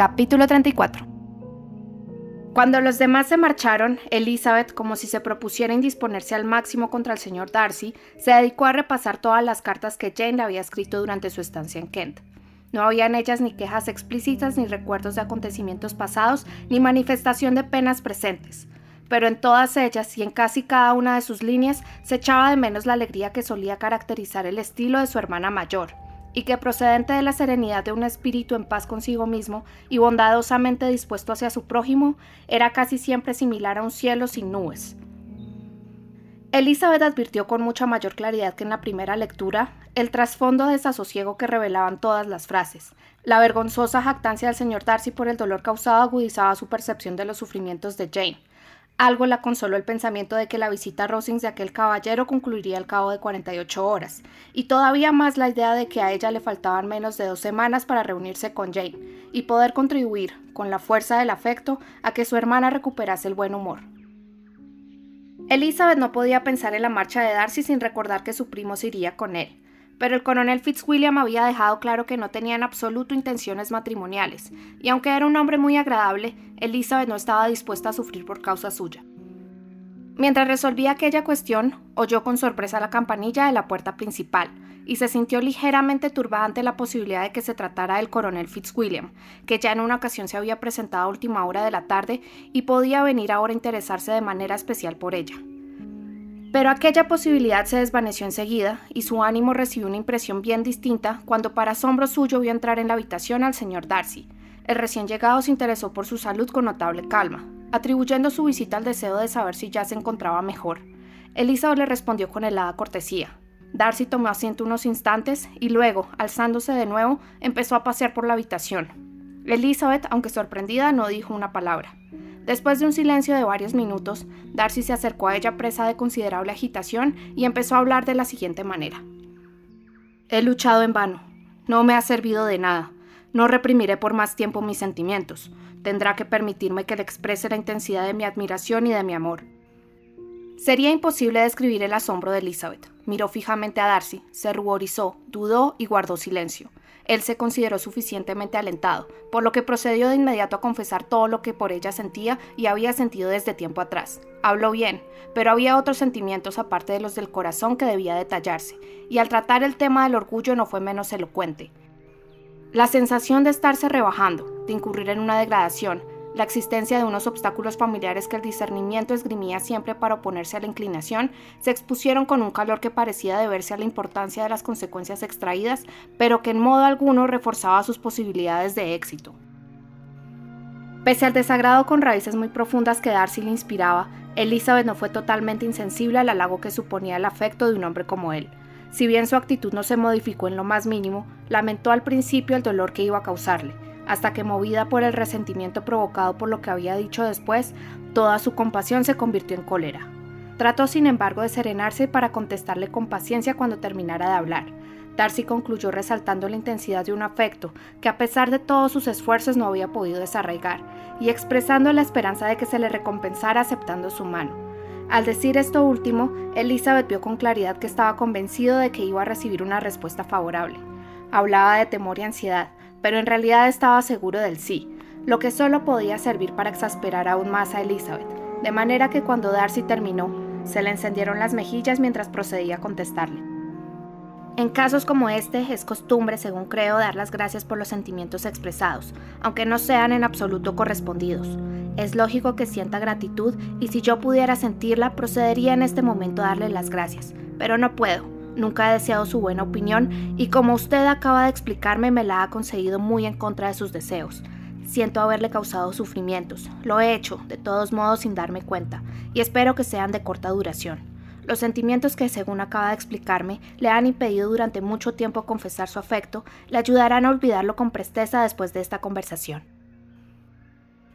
Capítulo 34 Cuando los demás se marcharon, Elizabeth, como si se propusiera indisponerse al máximo contra el señor Darcy, se dedicó a repasar todas las cartas que Jane le había escrito durante su estancia en Kent. No había en ellas ni quejas explícitas, ni recuerdos de acontecimientos pasados, ni manifestación de penas presentes. Pero en todas ellas y en casi cada una de sus líneas se echaba de menos la alegría que solía caracterizar el estilo de su hermana mayor, y que procedente de la serenidad de un espíritu en paz consigo mismo y bondadosamente dispuesto hacia su prójimo, era casi siempre similar a un cielo sin nubes. Elizabeth advirtió con mucha mayor claridad que en la primera lectura el trasfondo de desasosiego que revelaban todas las frases. La vergonzosa jactancia del señor Darcy por el dolor causado agudizaba su percepción de los sufrimientos de Jane, algo la consoló el pensamiento de que la visita a Rosings de aquel caballero concluiría al cabo de 48 horas, y todavía más la idea de que a ella le faltaban menos de dos semanas para reunirse con Jane y poder contribuir, con la fuerza del afecto, a que su hermana recuperase el buen humor. Elizabeth no podía pensar en la marcha de Darcy sin recordar que su primo se iría con él pero el coronel Fitzwilliam había dejado claro que no tenía en absoluto intenciones matrimoniales, y aunque era un hombre muy agradable, Elizabeth no estaba dispuesta a sufrir por causa suya. Mientras resolvía aquella cuestión, oyó con sorpresa la campanilla de la puerta principal, y se sintió ligeramente turbada ante la posibilidad de que se tratara del coronel Fitzwilliam, que ya en una ocasión se había presentado a última hora de la tarde y podía venir ahora a interesarse de manera especial por ella. Pero aquella posibilidad se desvaneció enseguida y su ánimo recibió una impresión bien distinta cuando para asombro suyo vio entrar en la habitación al señor Darcy. El recién llegado se interesó por su salud con notable calma, atribuyendo su visita al deseo de saber si ya se encontraba mejor. Elizabeth le respondió con helada cortesía. Darcy tomó asiento unos instantes y luego, alzándose de nuevo, empezó a pasear por la habitación. Elizabeth, aunque sorprendida, no dijo una palabra. Después de un silencio de varios minutos, Darcy se acercó a ella presa de considerable agitación y empezó a hablar de la siguiente manera. He luchado en vano. No me ha servido de nada. No reprimiré por más tiempo mis sentimientos. Tendrá que permitirme que le exprese la intensidad de mi admiración y de mi amor. Sería imposible describir el asombro de Elizabeth. Miró fijamente a Darcy, se ruborizó, dudó y guardó silencio. Él se consideró suficientemente alentado, por lo que procedió de inmediato a confesar todo lo que por ella sentía y había sentido desde tiempo atrás. Habló bien, pero había otros sentimientos aparte de los del corazón que debía detallarse, y al tratar el tema del orgullo no fue menos elocuente. La sensación de estarse rebajando, de incurrir en una degradación, la existencia de unos obstáculos familiares que el discernimiento esgrimía siempre para oponerse a la inclinación, se expusieron con un calor que parecía deberse a la importancia de las consecuencias extraídas, pero que en modo alguno reforzaba sus posibilidades de éxito. Pese al desagrado con raíces muy profundas que Darcy le inspiraba, Elizabeth no fue totalmente insensible al halago que suponía el afecto de un hombre como él. Si bien su actitud no se modificó en lo más mínimo, lamentó al principio el dolor que iba a causarle, hasta que movida por el resentimiento provocado por lo que había dicho después, toda su compasión se convirtió en cólera. Trató sin embargo de serenarse para contestarle con paciencia cuando terminara de hablar. Darcy concluyó resaltando la intensidad de un afecto que a pesar de todos sus esfuerzos no había podido desarraigar, y expresando la esperanza de que se le recompensara aceptando su mano. Al decir esto último, Elizabeth vio con claridad que estaba convencido de que iba a recibir una respuesta favorable. Hablaba de temor y ansiedad, pero en realidad estaba seguro del sí, lo que solo podía servir para exasperar aún más a Elizabeth, de manera que cuando Darcy terminó, se le encendieron las mejillas mientras procedía a contestarle. En casos como este es costumbre, según creo, dar las gracias por los sentimientos expresados, aunque no sean en absoluto correspondidos. Es lógico que sienta gratitud y si yo pudiera sentirla, procedería en este momento a darle las gracias, pero no puedo Nunca he deseado su buena opinión y como usted acaba de explicarme me la ha conseguido muy en contra de sus deseos. Siento haberle causado sufrimientos. Lo he hecho, de todos modos, sin darme cuenta, y espero que sean de corta duración. Los sentimientos que, según acaba de explicarme, le han impedido durante mucho tiempo confesar su afecto, le ayudarán a olvidarlo con presteza después de esta conversación.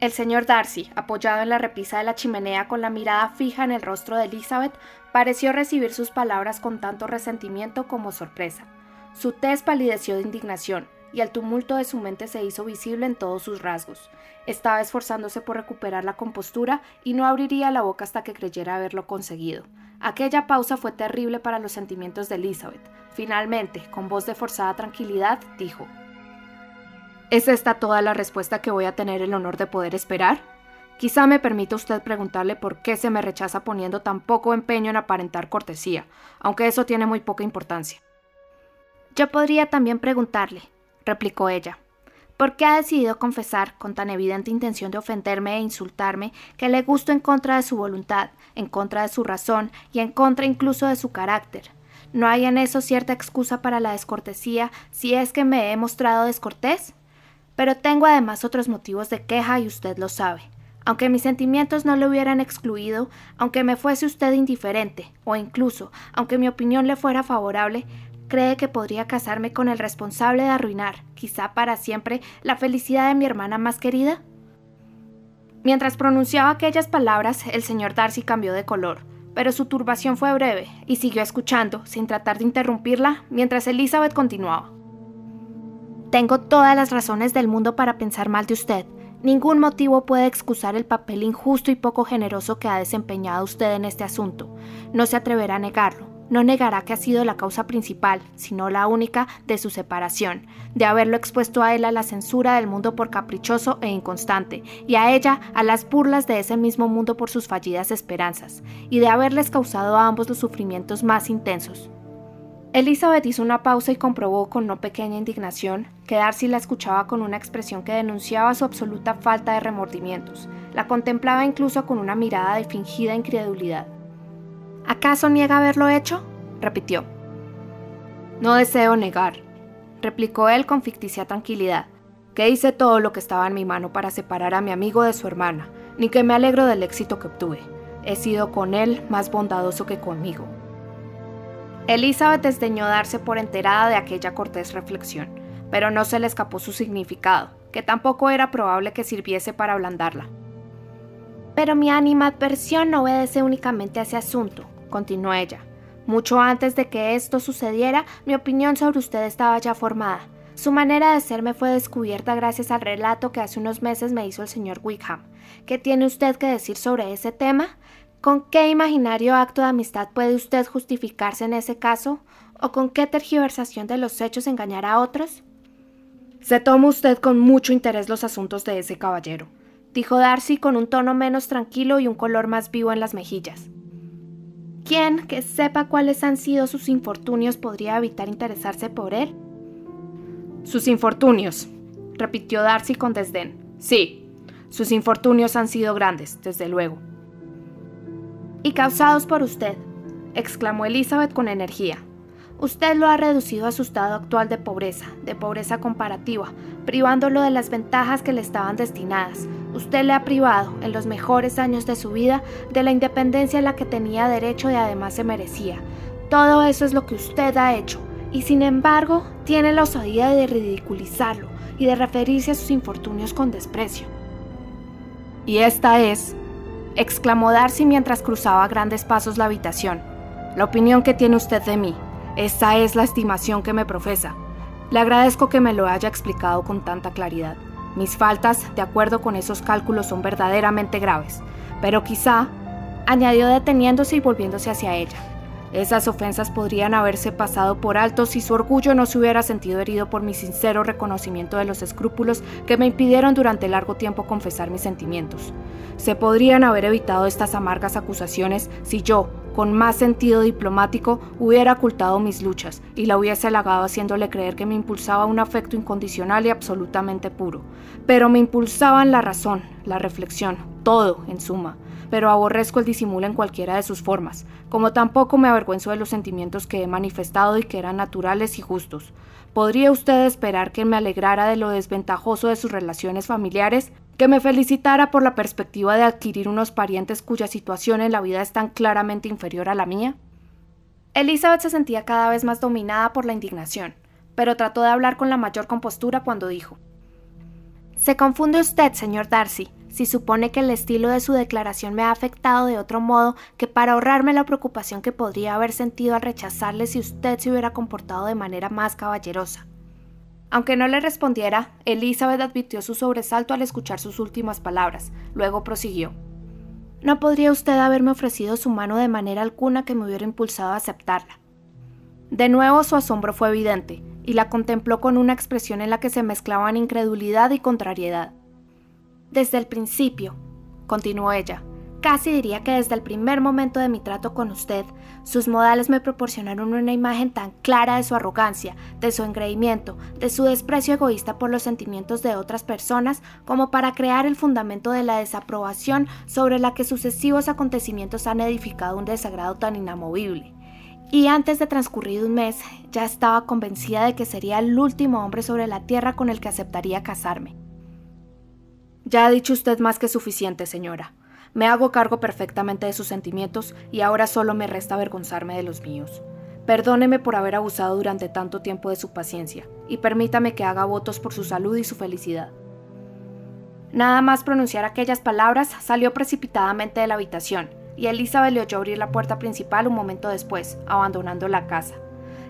El señor Darcy, apoyado en la repisa de la chimenea con la mirada fija en el rostro de Elizabeth, pareció recibir sus palabras con tanto resentimiento como sorpresa. Su tez palideció de indignación, y el tumulto de su mente se hizo visible en todos sus rasgos. Estaba esforzándose por recuperar la compostura y no abriría la boca hasta que creyera haberlo conseguido. Aquella pausa fue terrible para los sentimientos de Elizabeth. Finalmente, con voz de forzada tranquilidad, dijo ¿Es esta toda la respuesta que voy a tener el honor de poder esperar? Quizá me permita usted preguntarle por qué se me rechaza poniendo tan poco empeño en aparentar cortesía, aunque eso tiene muy poca importancia. Yo podría también preguntarle, replicó ella, ¿por qué ha decidido confesar, con tan evidente intención de ofenderme e insultarme, que le gusto en contra de su voluntad, en contra de su razón y en contra incluso de su carácter? ¿No hay en eso cierta excusa para la descortesía si es que me he mostrado descortés? Pero tengo además otros motivos de queja y usted lo sabe. Aunque mis sentimientos no le hubieran excluido, aunque me fuese usted indiferente, o incluso aunque mi opinión le fuera favorable, ¿cree que podría casarme con el responsable de arruinar, quizá para siempre, la felicidad de mi hermana más querida? Mientras pronunciaba aquellas palabras, el señor Darcy cambió de color pero su turbación fue breve y siguió escuchando, sin tratar de interrumpirla, mientras Elizabeth continuaba. Tengo todas las razones del mundo para pensar mal de usted. Ningún motivo puede excusar el papel injusto y poco generoso que ha desempeñado usted en este asunto. No se atreverá a negarlo no negará que ha sido la causa principal, sino la única, de su separación, de haberlo expuesto a él a la censura del mundo por caprichoso e inconstante, y a ella a las burlas de ese mismo mundo por sus fallidas esperanzas, y de haberles causado a ambos los sufrimientos más intensos. Elizabeth hizo una pausa y comprobó con no pequeña indignación que Darcy la escuchaba con una expresión que denunciaba su absoluta falta de remordimientos. La contemplaba incluso con una mirada de fingida incredulidad. ¿Acaso niega haberlo hecho? repitió. No deseo negar, replicó él con ficticia tranquilidad, que hice todo lo que estaba en mi mano para separar a mi amigo de su hermana, ni que me alegro del éxito que obtuve. He sido con él más bondadoso que conmigo. Elizabeth desdeñó darse por enterada de aquella cortés reflexión, pero no se le escapó su significado, que tampoco era probable que sirviese para ablandarla. Pero mi animadversión no obedece únicamente a ese asunto, continuó ella. Mucho antes de que esto sucediera, mi opinión sobre usted estaba ya formada. Su manera de ser me fue descubierta gracias al relato que hace unos meses me hizo el señor Wickham. ¿Qué tiene usted que decir sobre ese tema? ¿Con qué imaginario acto de amistad puede usted justificarse en ese caso? ¿O con qué tergiversación de los hechos engañar a otros? Se toma usted con mucho interés los asuntos de ese caballero, dijo Darcy con un tono menos tranquilo y un color más vivo en las mejillas. ¿Quién que sepa cuáles han sido sus infortunios podría evitar interesarse por él? Sus infortunios, repitió Darcy con desdén. Sí, sus infortunios han sido grandes, desde luego. Y causados por usted, exclamó Elizabeth con energía. Usted lo ha reducido a su estado actual de pobreza, de pobreza comparativa, privándolo de las ventajas que le estaban destinadas. Usted le ha privado, en los mejores años de su vida, de la independencia a la que tenía derecho y además se merecía. Todo eso es lo que usted ha hecho, y sin embargo tiene la osadía de ridiculizarlo y de referirse a sus infortunios con desprecio. Y esta es, exclamó Darcy mientras cruzaba a grandes pasos la habitación, la opinión que tiene usted de mí. Esta es la estimación que me profesa. Le agradezco que me lo haya explicado con tanta claridad. Mis faltas, de acuerdo con esos cálculos, son verdaderamente graves, pero quizá, añadió deteniéndose y volviéndose hacia ella, esas ofensas podrían haberse pasado por alto si su orgullo no se hubiera sentido herido por mi sincero reconocimiento de los escrúpulos que me impidieron durante largo tiempo confesar mis sentimientos. Se podrían haber evitado estas amargas acusaciones si yo, con más sentido diplomático, hubiera ocultado mis luchas y la hubiese halagado haciéndole creer que me impulsaba un afecto incondicional y absolutamente puro. Pero me impulsaban la razón, la reflexión, todo, en suma pero aborrezco el disimulo en cualquiera de sus formas, como tampoco me avergüenzo de los sentimientos que he manifestado y que eran naturales y justos. ¿Podría usted esperar que me alegrara de lo desventajoso de sus relaciones familiares? ¿Que me felicitara por la perspectiva de adquirir unos parientes cuya situación en la vida es tan claramente inferior a la mía? Elizabeth se sentía cada vez más dominada por la indignación, pero trató de hablar con la mayor compostura cuando dijo Se confunde usted, señor Darcy si supone que el estilo de su declaración me ha afectado de otro modo que para ahorrarme la preocupación que podría haber sentido al rechazarle si usted se hubiera comportado de manera más caballerosa. Aunque no le respondiera, Elizabeth advirtió su sobresalto al escuchar sus últimas palabras. Luego prosiguió. No podría usted haberme ofrecido su mano de manera alguna que me hubiera impulsado a aceptarla. De nuevo su asombro fue evidente, y la contempló con una expresión en la que se mezclaban incredulidad y contrariedad. Desde el principio, continuó ella, casi diría que desde el primer momento de mi trato con usted, sus modales me proporcionaron una imagen tan clara de su arrogancia, de su engreimiento, de su desprecio egoísta por los sentimientos de otras personas, como para crear el fundamento de la desaprobación sobre la que sucesivos acontecimientos han edificado un desagrado tan inamovible. Y antes de transcurrido un mes, ya estaba convencida de que sería el último hombre sobre la tierra con el que aceptaría casarme. Ya ha dicho usted más que suficiente, señora. Me hago cargo perfectamente de sus sentimientos y ahora solo me resta avergonzarme de los míos. Perdóneme por haber abusado durante tanto tiempo de su paciencia y permítame que haga votos por su salud y su felicidad. Nada más pronunciar aquellas palabras, salió precipitadamente de la habitación y Elizabeth le oyó abrir la puerta principal un momento después, abandonando la casa.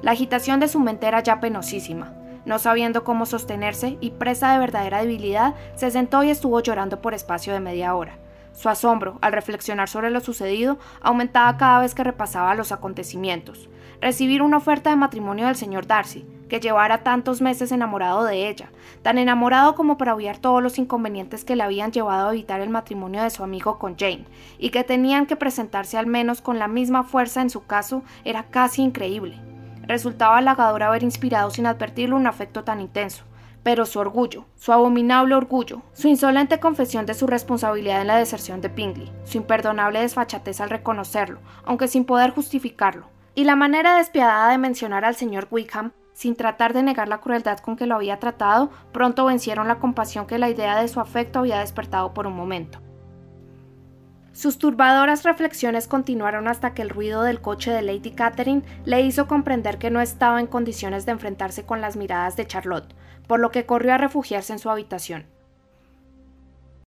La agitación de su mente era ya penosísima. No sabiendo cómo sostenerse y presa de verdadera debilidad, se sentó y estuvo llorando por espacio de media hora. Su asombro, al reflexionar sobre lo sucedido, aumentaba cada vez que repasaba los acontecimientos. Recibir una oferta de matrimonio del señor Darcy, que llevara tantos meses enamorado de ella, tan enamorado como para obviar todos los inconvenientes que le habían llevado a evitar el matrimonio de su amigo con Jane, y que tenían que presentarse al menos con la misma fuerza en su caso, era casi increíble. Resultaba halagador haber inspirado sin advertirlo un afecto tan intenso. Pero su orgullo, su abominable orgullo, su insolente confesión de su responsabilidad en la deserción de Pingley, su imperdonable desfachatez al reconocerlo, aunque sin poder justificarlo, y la manera despiadada de mencionar al señor Wickham, sin tratar de negar la crueldad con que lo había tratado, pronto vencieron la compasión que la idea de su afecto había despertado por un momento. Sus turbadoras reflexiones continuaron hasta que el ruido del coche de Lady Catherine le hizo comprender que no estaba en condiciones de enfrentarse con las miradas de Charlotte, por lo que corrió a refugiarse en su habitación.